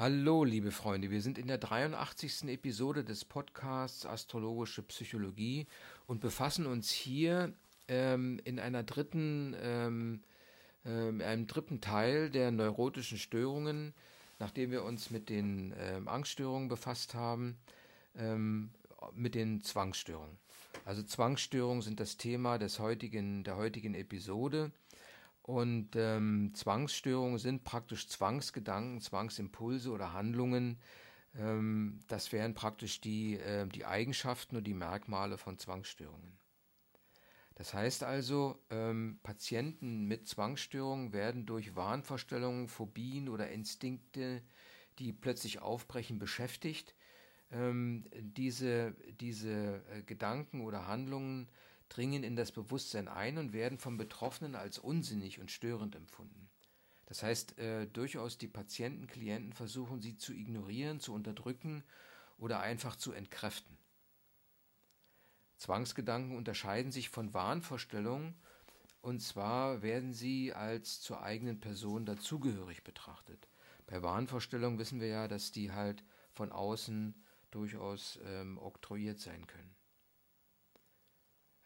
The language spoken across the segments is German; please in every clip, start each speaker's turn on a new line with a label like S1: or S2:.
S1: Hallo, liebe Freunde, wir sind in der 83. Episode des Podcasts Astrologische Psychologie und befassen uns hier ähm, in einer dritten, ähm, ähm, einem dritten Teil der neurotischen Störungen, nachdem wir uns mit den ähm, Angststörungen befasst haben, ähm, mit den Zwangsstörungen. Also Zwangsstörungen sind das Thema des heutigen, der heutigen Episode. Und ähm, Zwangsstörungen sind praktisch Zwangsgedanken, Zwangsimpulse oder Handlungen. Ähm, das wären praktisch die, äh, die Eigenschaften und die Merkmale von Zwangsstörungen. Das heißt also, ähm, Patienten mit Zwangsstörungen werden durch Wahnvorstellungen, Phobien oder Instinkte, die plötzlich aufbrechen, beschäftigt. Ähm, diese diese äh, Gedanken oder Handlungen dringen in das Bewusstsein ein und werden vom Betroffenen als unsinnig und störend empfunden. Das heißt, äh, durchaus die Patienten, Klienten versuchen sie zu ignorieren, zu unterdrücken oder einfach zu entkräften. Zwangsgedanken unterscheiden sich von Wahnvorstellungen und zwar werden sie als zur eigenen Person dazugehörig betrachtet. Bei Wahnvorstellungen wissen wir ja, dass die halt von außen durchaus ähm, oktroyiert sein können.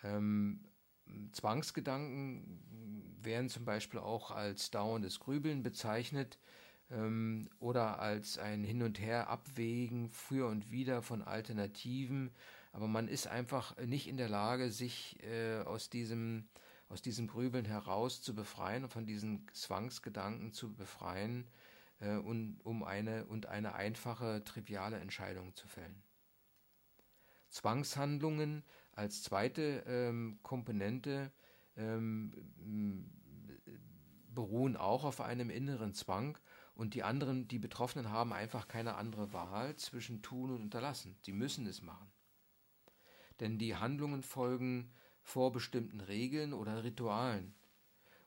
S1: Ähm, Zwangsgedanken werden zum Beispiel auch als dauerndes Grübeln bezeichnet ähm, oder als ein Hin und Her abwägen für und wieder von Alternativen, aber man ist einfach nicht in der Lage, sich äh, aus diesem aus diesem Grübeln heraus zu befreien und von diesen Zwangsgedanken zu befreien äh, und, um eine und eine einfache, triviale Entscheidung zu fällen. Zwangshandlungen als zweite ähm, Komponente ähm, beruhen auch auf einem inneren Zwang und die anderen, die Betroffenen haben einfach keine andere Wahl zwischen tun und unterlassen. Sie müssen es machen. Denn die Handlungen folgen vorbestimmten Regeln oder Ritualen.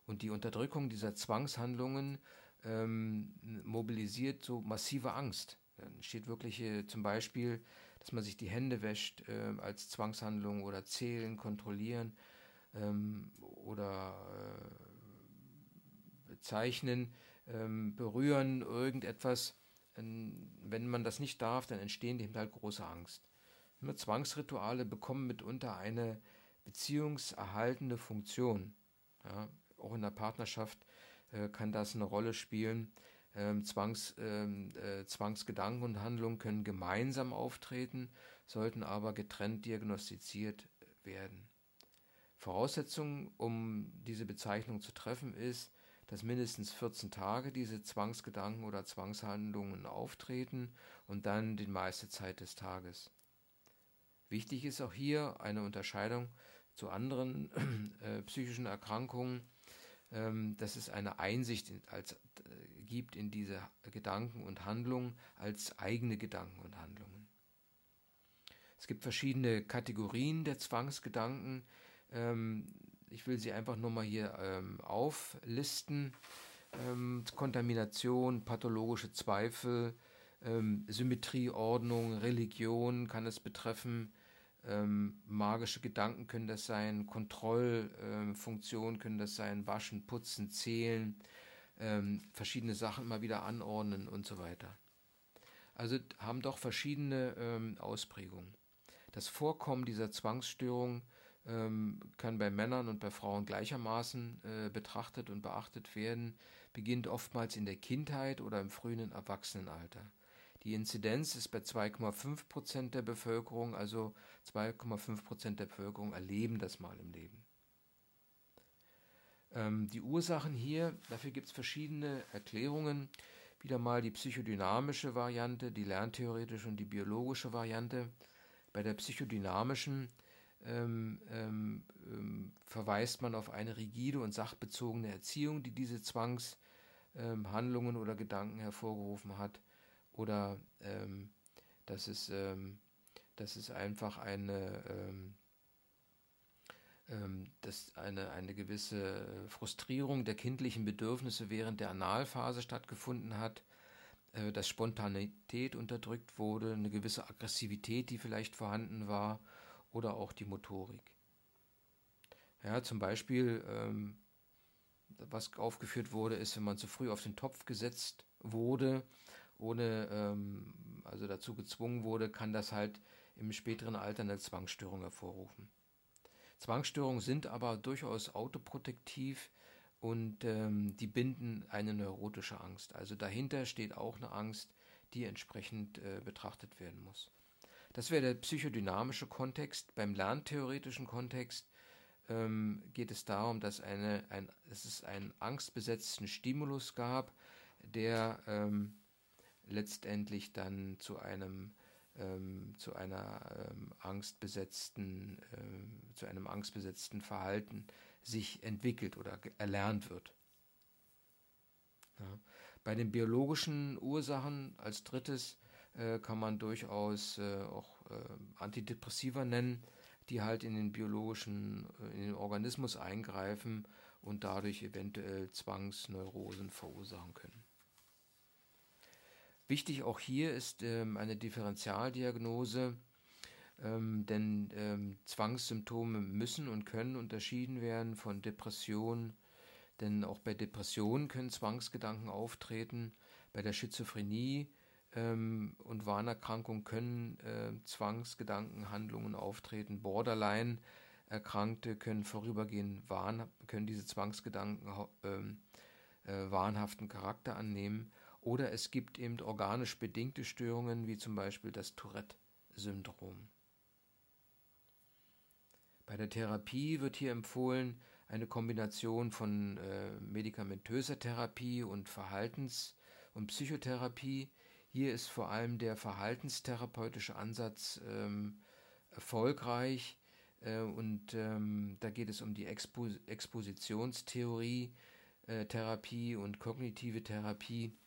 S1: Und die Unterdrückung dieser Zwangshandlungen ähm, mobilisiert so massive Angst. Dann steht wirklich äh, zum Beispiel dass man sich die Hände wäscht äh, als Zwangshandlung oder zählen, kontrollieren ähm, oder äh, zeichnen, ähm, berühren, irgendetwas. Ähm, wenn man das nicht darf, dann entstehen dem halt große Angst. Nur Zwangsrituale bekommen mitunter eine beziehungserhaltende Funktion. Ja, auch in der Partnerschaft äh, kann das eine Rolle spielen. Ähm, Zwangs, ähm, äh, Zwangsgedanken und Handlungen können gemeinsam auftreten, sollten aber getrennt diagnostiziert werden. Voraussetzung, um diese Bezeichnung zu treffen, ist, dass mindestens 14 Tage diese Zwangsgedanken oder Zwangshandlungen auftreten und dann die meiste Zeit des Tages. Wichtig ist auch hier eine Unterscheidung zu anderen äh, psychischen Erkrankungen, dass es eine Einsicht als gibt in diese Gedanken und Handlungen als eigene Gedanken und Handlungen. Es gibt verschiedene Kategorien der Zwangsgedanken. Ähm, ich will sie einfach nur mal hier ähm, auflisten. Ähm, Kontamination, pathologische Zweifel, Symmetrie, Ordnung, Religion kann es betreffen, magische Gedanken können das sein, Kontrollfunktionen können das sein, Waschen, Putzen, Zählen, ähm, verschiedene Sachen immer wieder anordnen und so weiter. Also haben doch verschiedene ähm, Ausprägungen. Das Vorkommen dieser Zwangsstörung ähm, kann bei Männern und bei Frauen gleichermaßen äh, betrachtet und beachtet werden, beginnt oftmals in der Kindheit oder im frühen Erwachsenenalter. Die Inzidenz ist bei 2,5 Prozent der Bevölkerung, also 2,5 Prozent der Bevölkerung erleben das mal im Leben. Ähm, die Ursachen hier, dafür gibt es verschiedene Erklärungen. Wieder mal die psychodynamische Variante, die lerntheoretische und die biologische Variante. Bei der psychodynamischen ähm, ähm, ähm verweist man auf eine rigide und sachbezogene Erziehung, die diese Zwangshandlungen ähm, oder Gedanken hervorgerufen hat. Oder ähm, dass, es, dass es einfach eine ähm, dass eine, eine gewisse äh, Frustrierung der kindlichen Bedürfnisse während der Analphase stattgefunden hat, äh, dass Spontanität unterdrückt wurde, eine gewisse Aggressivität, die vielleicht vorhanden war, oder auch die Motorik. Ja, zum Beispiel, ähm, was aufgeführt wurde, ist, wenn man zu früh auf den Topf gesetzt wurde ohne ähm, also dazu gezwungen wurde, kann das halt im späteren Alter eine Zwangsstörung hervorrufen. Zwangsstörungen sind aber durchaus autoprotektiv und ähm, die binden eine neurotische Angst. Also dahinter steht auch eine Angst, die entsprechend äh, betrachtet werden muss. Das wäre der psychodynamische Kontext. Beim lerntheoretischen Kontext ähm, geht es darum, dass, eine, ein, es einen angstbesetzten Stimulus gab, der ähm, letztendlich dann zu einem ähm, zu einer ähm, angstbesetzten ähm, zu einem angstbesetzten Verhalten sich entwickelt oder erlernt wird. Ja. Bei den biologischen Ursachen als drittes äh, kann man durchaus äh, auch äh, Antidepressiva nennen, die halt in den biologischen, äh, in den Organismus eingreifen und dadurch eventuell Zwangsneurosen verursachen können. Wichtig auch hier ist ähm, eine Differentialdiagnose, ähm, denn ähm, Zwangssymptome müssen und können unterschieden werden von Depressionen, denn auch bei Depressionen können Zwangsgedanken auftreten. Bei der Schizophrenie ähm, und Warnerkrankung können äh, Zwangsgedankenhandlungen auftreten. Borderline Erkrankte können vorübergehend wahn, können diese Zwangsgedanken äh, äh, wahnhaften Charakter annehmen. Oder es gibt eben organisch bedingte Störungen, wie zum Beispiel das Tourette-Syndrom. Bei der Therapie wird hier empfohlen eine Kombination von äh, medikamentöser Therapie und Verhaltens- und Psychotherapie. Hier ist vor allem der verhaltenstherapeutische Ansatz ähm, erfolgreich äh, und ähm, da geht es um die Expo Expositionstheorie, äh, Therapie und kognitive Therapie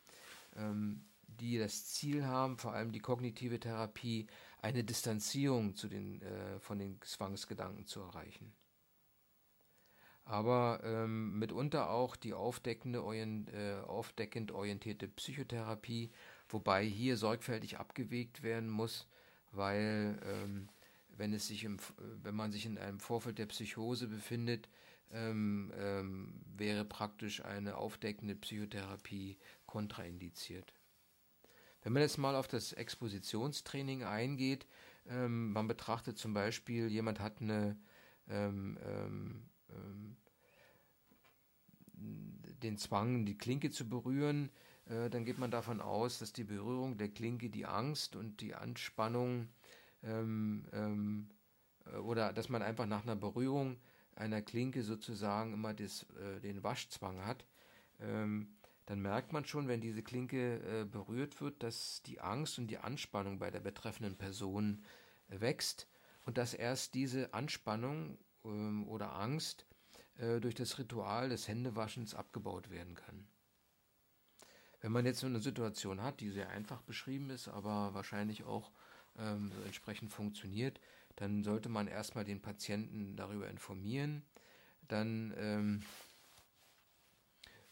S1: ähm, die das Ziel haben, vor allem die kognitive Therapie, eine Distanzierung zu den, äh, von den Zwangsgedanken zu erreichen. Aber ähm, mitunter auch die aufdeckende, orient, äh, aufdeckend orientierte Psychotherapie, wobei hier sorgfältig abgewegt werden muss, weil ähm, wenn, es sich im, wenn man sich in einem Vorfeld der Psychose befindet, ähm, ähm, wäre praktisch eine aufdeckende Psychotherapie kontraindiziert. Wenn man jetzt mal auf das Expositionstraining eingeht, ähm, man betrachtet zum Beispiel, jemand hat eine ähm, ähm, ähm den Zwang, die Klinke zu berühren, äh, dann geht man davon aus, dass die Berührung der Klinke die Angst und die Anspannung ähm, ähm, äh, oder dass man einfach nach einer Berührung einer Klinke sozusagen immer das, äh, den Waschzwang hat. Ähm, dann merkt man schon, wenn diese Klinke äh, berührt wird, dass die Angst und die Anspannung bei der betreffenden Person äh, wächst und dass erst diese Anspannung ähm, oder Angst äh, durch das Ritual des Händewaschens abgebaut werden kann. Wenn man jetzt so eine Situation hat, die sehr einfach beschrieben ist, aber wahrscheinlich auch ähm, so entsprechend funktioniert, dann sollte man erstmal den Patienten darüber informieren, dann ähm,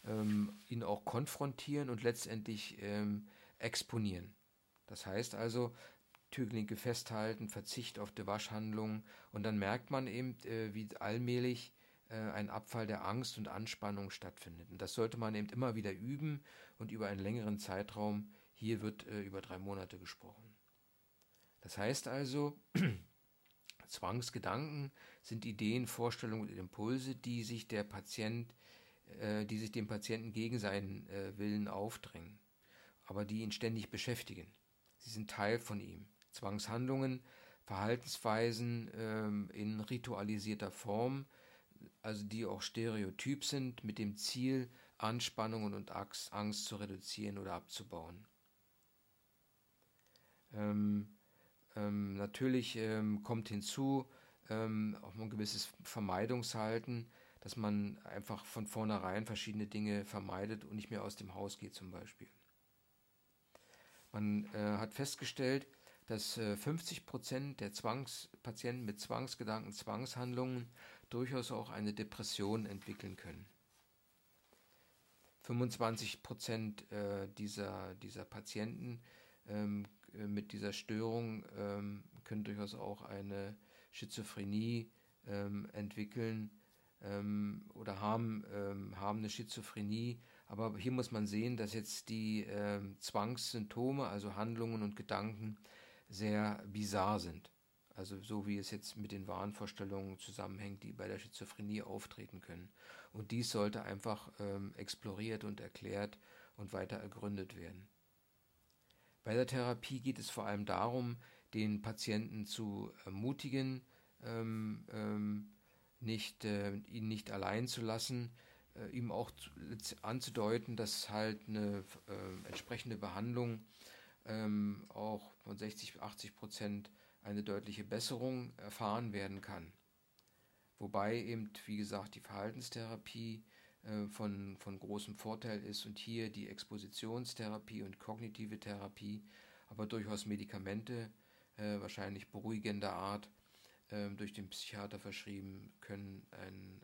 S1: ähm, ihn auch konfrontieren und letztendlich ähm, exponieren. Das heißt also, Türklinke festhalten, Verzicht auf die Waschhandlung und dann merkt man eben, äh, wie allmählich äh, ein Abfall der Angst und Anspannung stattfindet. Und das sollte man eben immer wieder üben und über einen längeren Zeitraum. Hier wird äh, über drei Monate gesprochen. Das heißt also, Zwangsgedanken sind Ideen, Vorstellungen und Impulse, die sich der Patient äh, die sich dem Patienten gegen seinen äh, Willen aufdrängen, aber die ihn ständig beschäftigen. Sie sind Teil von ihm. Zwangshandlungen, Verhaltensweisen ähm, in ritualisierter Form, also die auch stereotyp sind, mit dem Ziel, Anspannungen und Angst zu reduzieren oder abzubauen. Ähm, ähm, natürlich ähm, kommt hinzu ähm, auch ein gewisses Vermeidungshalten, dass man einfach von vornherein verschiedene Dinge vermeidet und nicht mehr aus dem Haus geht zum Beispiel. Man äh, hat festgestellt, dass äh, 50 Prozent der Zwangspatienten mit Zwangsgedanken, Zwangshandlungen durchaus auch eine Depression entwickeln können. 25 Prozent äh, dieser, dieser Patienten ähm, äh, mit dieser Störung ähm, können durchaus auch eine Schizophrenie ähm, entwickeln ähm, oder haben, ähm, haben eine Schizophrenie, Aber hier muss man sehen, dass jetzt die äh, Zwangssymptome, also Handlungen und Gedanken, sehr bizarr sind. Also so wie es jetzt mit den Wahnvorstellungen zusammenhängt, die bei der Schizophrenie auftreten können. Und dies sollte einfach ähm, exploriert und erklärt und weiter ergründet werden. Bei der Therapie geht es vor allem darum, den Patienten zu ermutigen, ähm, ähm, nicht, äh, ihn nicht allein zu lassen, äh, ihm auch zu, anzudeuten, dass halt eine äh, entsprechende Behandlung ähm, auch von 60, 80 Prozent eine deutliche Besserung erfahren werden kann. Wobei eben, wie gesagt, die Verhaltenstherapie äh, von, von großem Vorteil ist und hier die Expositionstherapie und kognitive Therapie, aber durchaus Medikamente, äh, wahrscheinlich beruhigender Art, durch den Psychiater verschrieben, können ein,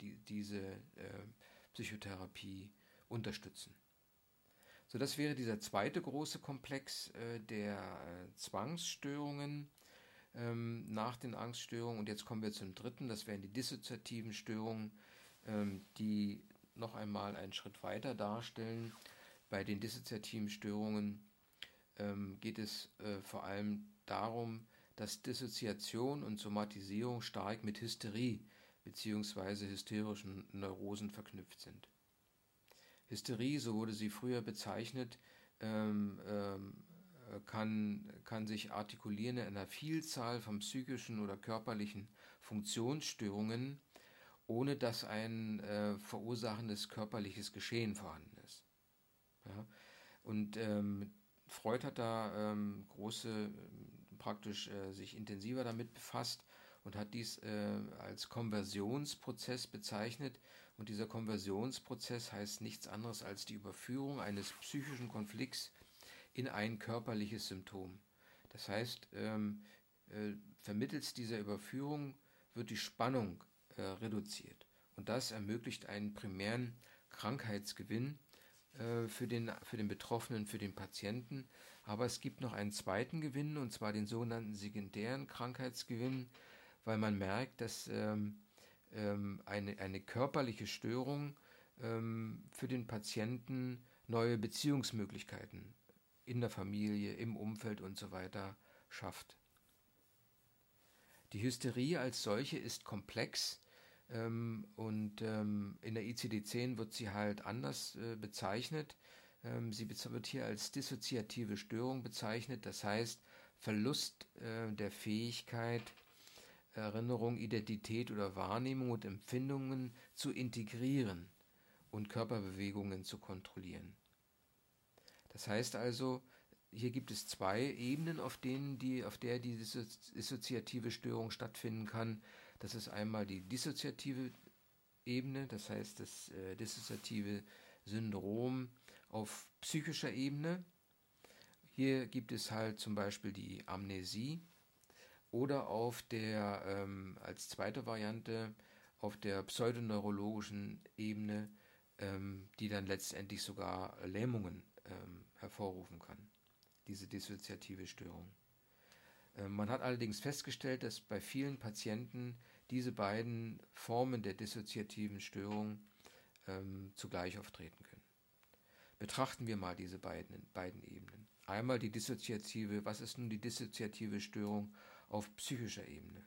S1: die, diese äh, Psychotherapie unterstützen. So, das wäre dieser zweite große Komplex äh, der äh, Zwangsstörungen ähm, nach den Angststörungen. Und jetzt kommen wir zum dritten, das wären die dissoziativen Störungen, ähm, die noch einmal einen Schritt weiter darstellen. Bei den dissoziativen Störungen ähm, geht es äh, vor allem darum, dass Dissoziation und Somatisierung stark mit Hysterie bzw. hysterischen Neurosen verknüpft sind. Hysterie, so wurde sie früher bezeichnet, ähm, ähm, kann, kann sich artikulieren in einer Vielzahl von psychischen oder körperlichen Funktionsstörungen, ohne dass ein äh, verursachendes körperliches Geschehen vorhanden ist. Ja? Und ähm, Freud hat da ähm, große, praktisch äh, sich intensiver damit befasst und hat dies äh, als Konversionsprozess bezeichnet. Und dieser Konversionsprozess heißt nichts anderes als die Überführung eines psychischen Konflikts in ein körperliches Symptom. Das heißt, ähm, äh, vermittels dieser Überführung wird die Spannung äh, reduziert. Und das ermöglicht einen primären Krankheitsgewinn äh, für, den, für den Betroffenen, für den Patienten. Aber es gibt noch einen zweiten Gewinn, und zwar den sogenannten sekundären Krankheitsgewinn, weil man merkt, dass ähm, ähm, eine, eine körperliche Störung ähm, für den Patienten neue Beziehungsmöglichkeiten in der Familie, im Umfeld und so weiter schafft. Die Hysterie als solche ist komplex ähm, und ähm, in der ICD-10 wird sie halt anders äh, bezeichnet. Ähm, sie wird hier als dissoziative Störung bezeichnet, das heißt Verlust äh, der Fähigkeit, Erinnerung, Identität oder Wahrnehmung und Empfindungen zu integrieren und Körperbewegungen zu kontrollieren. Das heißt also, hier gibt es zwei Ebenen, auf denen die, auf der die dissoziative Störung stattfinden kann. Das ist einmal die dissoziative Ebene, das heißt das äh, dissoziative Syndrom auf psychischer Ebene. Hier gibt es halt zum Beispiel die Amnesie, oder auf der, ähm, als zweite Variante, auf der pseudoneurologischen Ebene, ähm, die dann letztendlich sogar Lähmungen ähm, hervorrufen kann, diese dissoziative Störung. Ähm, man hat allerdings festgestellt, dass bei vielen Patienten diese beiden Formen der dissoziativen Störung ähm, zugleich auftreten können. Betrachten wir mal diese beiden, beiden Ebenen. Einmal die dissoziative, was ist nun die dissoziative Störung auf psychischer Ebene.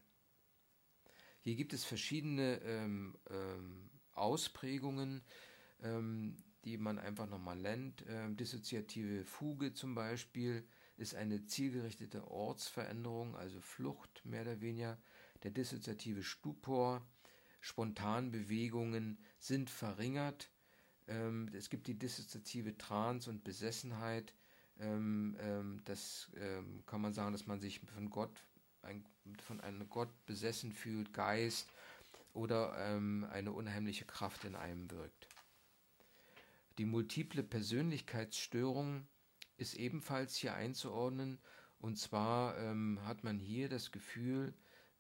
S1: Hier gibt es verschiedene ähm, ähm, Ausprägungen, ähm, die man einfach nochmal nennt. Ähm, dissoziative Fuge zum Beispiel ist eine zielgerichtete Ortsveränderung, also Flucht mehr oder weniger. Der dissoziative Stupor, Spontanbewegungen sind verringert. Ähm, es gibt die dissoziative Trance und Besessenheit. Ähm, das kann man sagen, dass man sich von Gott ein, von einem Gott besessen fühlt, Geist oder ähm, eine unheimliche Kraft in einem wirkt. Die multiple Persönlichkeitsstörung ist ebenfalls hier einzuordnen. Und zwar ähm, hat man hier das Gefühl,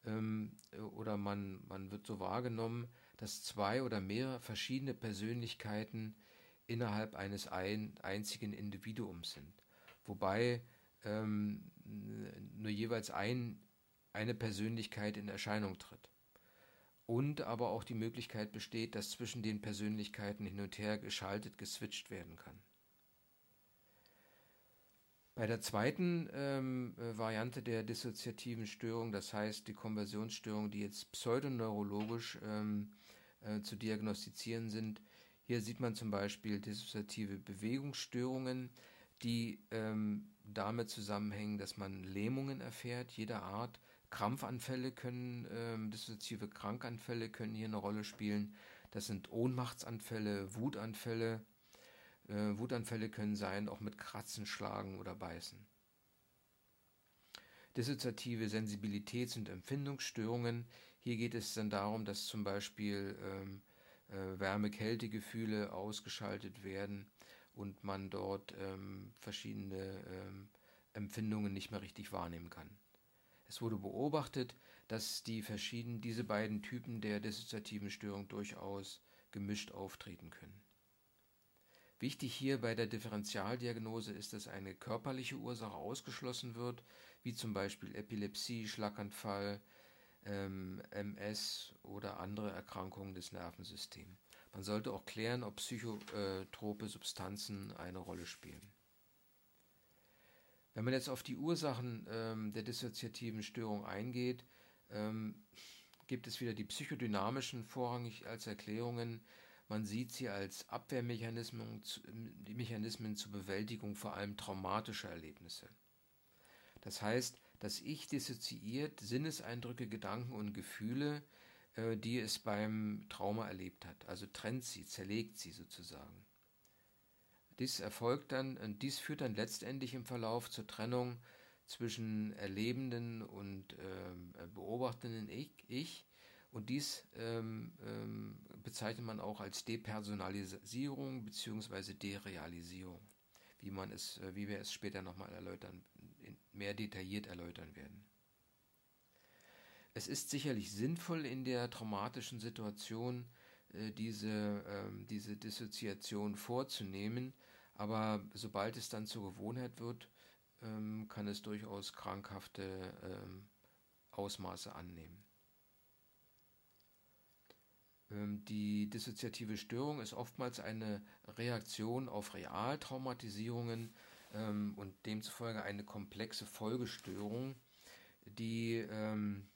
S1: ähm, oder man, man wird so wahrgenommen, dass zwei oder mehrere verschiedene Persönlichkeiten innerhalb eines ein, einzigen Individuums sind. Wobei ähm, nur jeweils ein eine Persönlichkeit in Erscheinung tritt. und aber auch die Möglichkeit besteht, dass zwischen den Persönlichkeiten hin und her geschaltet, geswitcht werden kann. Bei der zweiten ähm, äh, Variante der dissoziativen Störung, das heißt die Konversionsstörung, die jetzt pseudoneurologisch ähm, äh, zu diagnostizieren sind, hier sieht man zum Beispiel dissoziative Bewegungsstörungen, die ähm, damit zusammenhängen, dass man Lähmungen erfährt, jeder Art. Krampfanfälle können, ähm, dissoziative Krankanfälle können hier eine Rolle spielen. Das sind Ohnmachtsanfälle, Wutanfälle. Äh, Wutanfälle können sein, auch mit Kratzen, Schlagen oder Beißen. Dissoziative Sensibilitäts- und Empfindungsstörungen. Hier geht es dann darum, dass zum Beispiel ähm, äh, Wärme-Kälte-Gefühle ausgeschaltet werden und man dort ähm, verschiedene ähm, Empfindungen nicht mehr richtig wahrnehmen kann. Es wurde beobachtet, dass die verschiedenen, diese beiden Typen der dissoziativen Störung durchaus gemischt auftreten können. Wichtig hier bei der Differentialdiagnose ist, dass eine körperliche Ursache ausgeschlossen wird, wie zum Beispiel Epilepsie, Schlaganfall, ähm, MS oder andere Erkrankungen des Nervensystems. Man sollte auch klären, ob psychotrope Substanzen eine Rolle spielen. Wenn man jetzt auf die Ursachen ähm, der dissoziativen Störung eingeht, ähm, gibt es wieder die psychodynamischen vorrangig als Erklärungen. Man sieht sie als Abwehrmechanismen die Mechanismen zur Bewältigung vor allem traumatischer Erlebnisse. Das heißt, dass Ich dissoziiert Sinneseindrücke, Gedanken und Gefühle, äh, die es beim Trauma erlebt hat. Also trennt sie, zerlegt sie sozusagen. Dies erfolgt dann, und dies führt dann letztendlich im Verlauf zur Trennung zwischen erlebenden und ähm, beobachtenden ich, ich, und dies ähm, ähm, bezeichnet man auch als Depersonalisierung bzw. Derealisierung, wie man es, äh, wie wir es später nochmal erläutern, mehr detailliert erläutern werden. Es ist sicherlich sinnvoll in der traumatischen Situation äh, diese, äh, diese Dissoziation vorzunehmen, aber sobald es dann zur Gewohnheit wird, ähm, kann es durchaus krankhafte ähm, Ausmaße annehmen. Ähm, die dissoziative Störung ist oftmals eine Reaktion auf Realtraumatisierungen ähm, und demzufolge eine komplexe Folgestörung, die ähm,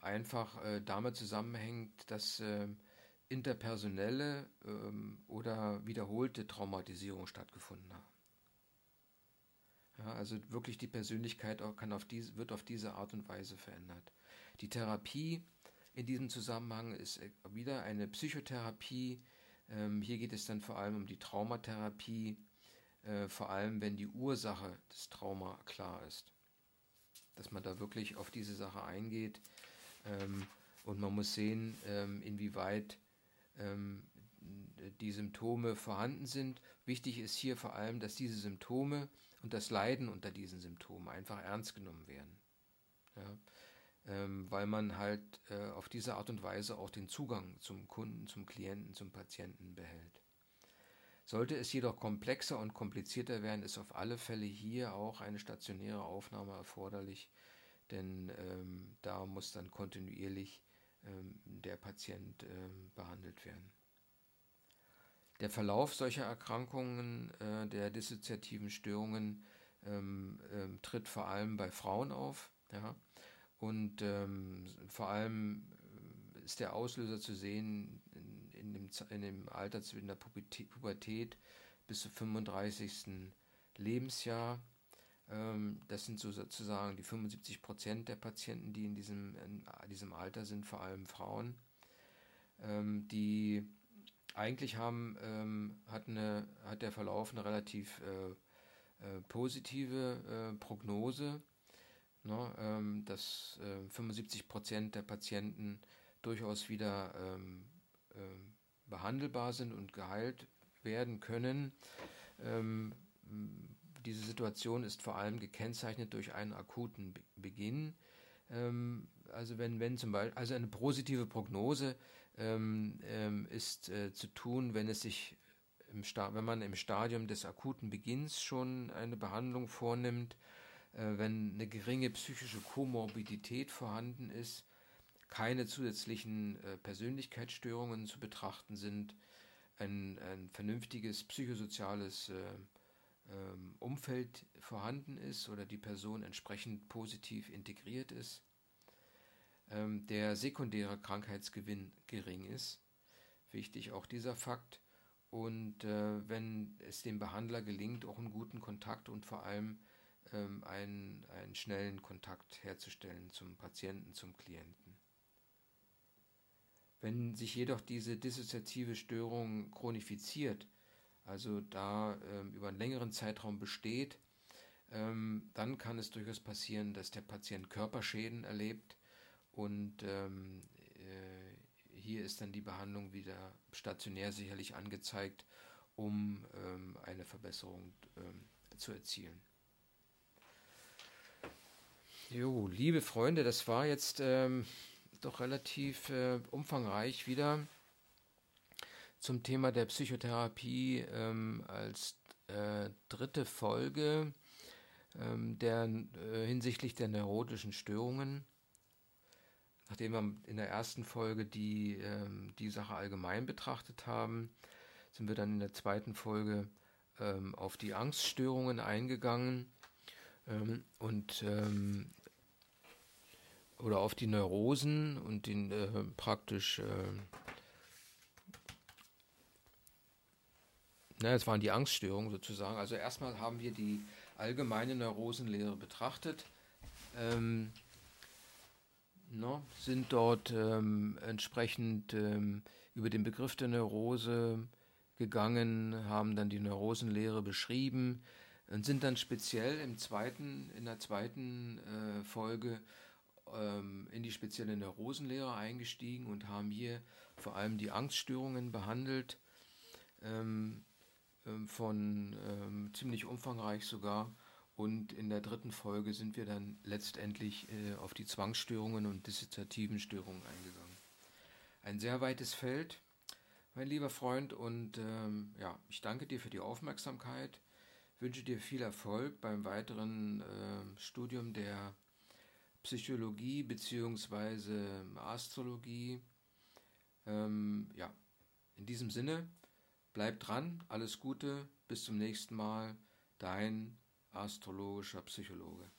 S1: einfach äh, damit zusammenhängt, dass interpersonelle oder wiederholte Traumatisierung stattgefunden haben. Ja, also wirklich die Persönlichkeit kann auf diese, wird auf diese Art und Weise verändert. Die Therapie in diesem Zusammenhang ist äh, wieder eine Psychotherapie. Ähm, hier geht es dann vor allem um die Traumatherapie, äh, vor allem wenn die Ursache des Trauma klar ist. Dass man da wirklich auf diese Sache eingeht ähm, und man muss sehen, ähm, inwieweit die Symptome vorhanden sind. Wichtig ist hier vor allem, dass diese Symptome und das Leiden unter diesen Symptomen einfach ernst genommen werden. Ja? Ähm, weil man halt äh, auf diese Art und Weise auch den Zugang zum Kunden, zum Klienten, zum Patienten behält. Sollte es jedoch komplexer und komplizierter werden, ist auf alle Fälle hier auch eine stationäre Aufnahme erforderlich, denn ähm, da muss dann kontinuierlich ähm, der Patient ähm, behandelt werden. Der Verlauf solcher Erkrankungen, äh, der dissoziativen Störungen, ähm, ähm, tritt vor allem bei Frauen auf. Ja? Und ähm, vor allem äh, ist der Auslöser zu sehen in, in, dem, in dem Alter zwischen der Pubertät bis zum 35. Lebensjahr. Ähm, das sind so sozusagen die 75 Prozent der Patienten, die in diesem, in diesem Alter sind, vor allem Frauen, ähm, die eigentlich haben, ähm, hat, eine, hat der Verlauf eine relativ äh, äh, positive äh, Prognose, ne, dass 75 Prozent der Patienten durchaus wieder behandelbar sind und geheilt werden können. Diese Situation ist vor allem gekennzeichnet durch einen akuten Beginn. Ähm, also wenn, wenn zum Beispiel, also eine positive Prognose ähm, ähm, ist äh, zu tun, wenn es sich wenn man im Stadium des akuten Beginns schon eine Behandlung vornimmt, äh, wenn eine geringe psychische Komorbidität vorhanden ist, keine zusätzlichen äh, Persönlichkeitsstörungen zu betrachten sind, ein, ein vernünftiges psychosoziales äh, ähm, Umfeld vorhanden ist oder die Person entsprechend positiv integriert ist, ähm, der sekundäre Krankheitsgewinn gering ist. Wichtig auch dieser Fakt. Und äh, wenn es dem Behandler gelingt, auch einen guten Kontakt und vor allem ähm, einen, einen schnellen Kontakt herzustellen zum Patienten, zum Klienten. Wenn sich jedoch diese dissoziative Störung chronifiziert, also da ähm, über einen längeren Zeitraum besteht, ähm, dann kann es durchaus passieren, dass der Patient Körperschäden erlebt und ähm, äh, hier ist dann die Behandlung wieder stationär sicherlich angezeigt, um ähm, eine Verbesserung ähm, zu erzielen. Jo, liebe Freunde, das war jetzt ähm, doch relativ äh, umfangreich wieder zum Thema der Psychotherapie ähm, als äh, dritte Folge ähm, der, äh, hinsichtlich der neurotischen Störungen. Nachdem wir in der ersten Folge die, ähm, die Sache allgemein betrachtet haben, sind wir dann in der zweiten Folge ähm, auf die Angststörungen eingegangen ähm, und ähm, oder auf die Neurosen und den äh, praktisch äh, Ne, es waren die Angststörungen sozusagen. Also erstmal haben wir die allgemeine Neurosenlehre betrachtet, ähm, no, sind dort ähm, entsprechend ähm, über den Begriff der Neurose gegangen, haben dann die Neurosenlehre beschrieben und sind dann speziell im zweiten, in der zweiten äh, Folge ähm, in die spezielle Neurosenlehre eingestiegen und haben hier vor allem die Angststörungen behandelt. Ähm, ähm, von ähm, ziemlich umfangreich sogar. Und in der dritten Folge sind wir dann letztendlich äh, auf die Zwangsstörungen und dissoziativen Störungen eingegangen. Ein sehr weites Feld, mein lieber Freund, und ähm, ja, ich danke dir für die Aufmerksamkeit, wünsche dir viel Erfolg beim weiteren äh, Studium der Psychologie bzw. Astrologie. Ähm, ja, in diesem Sinne. Bleib dran, alles Gute, bis zum nächsten Mal, dein astrologischer Psychologe.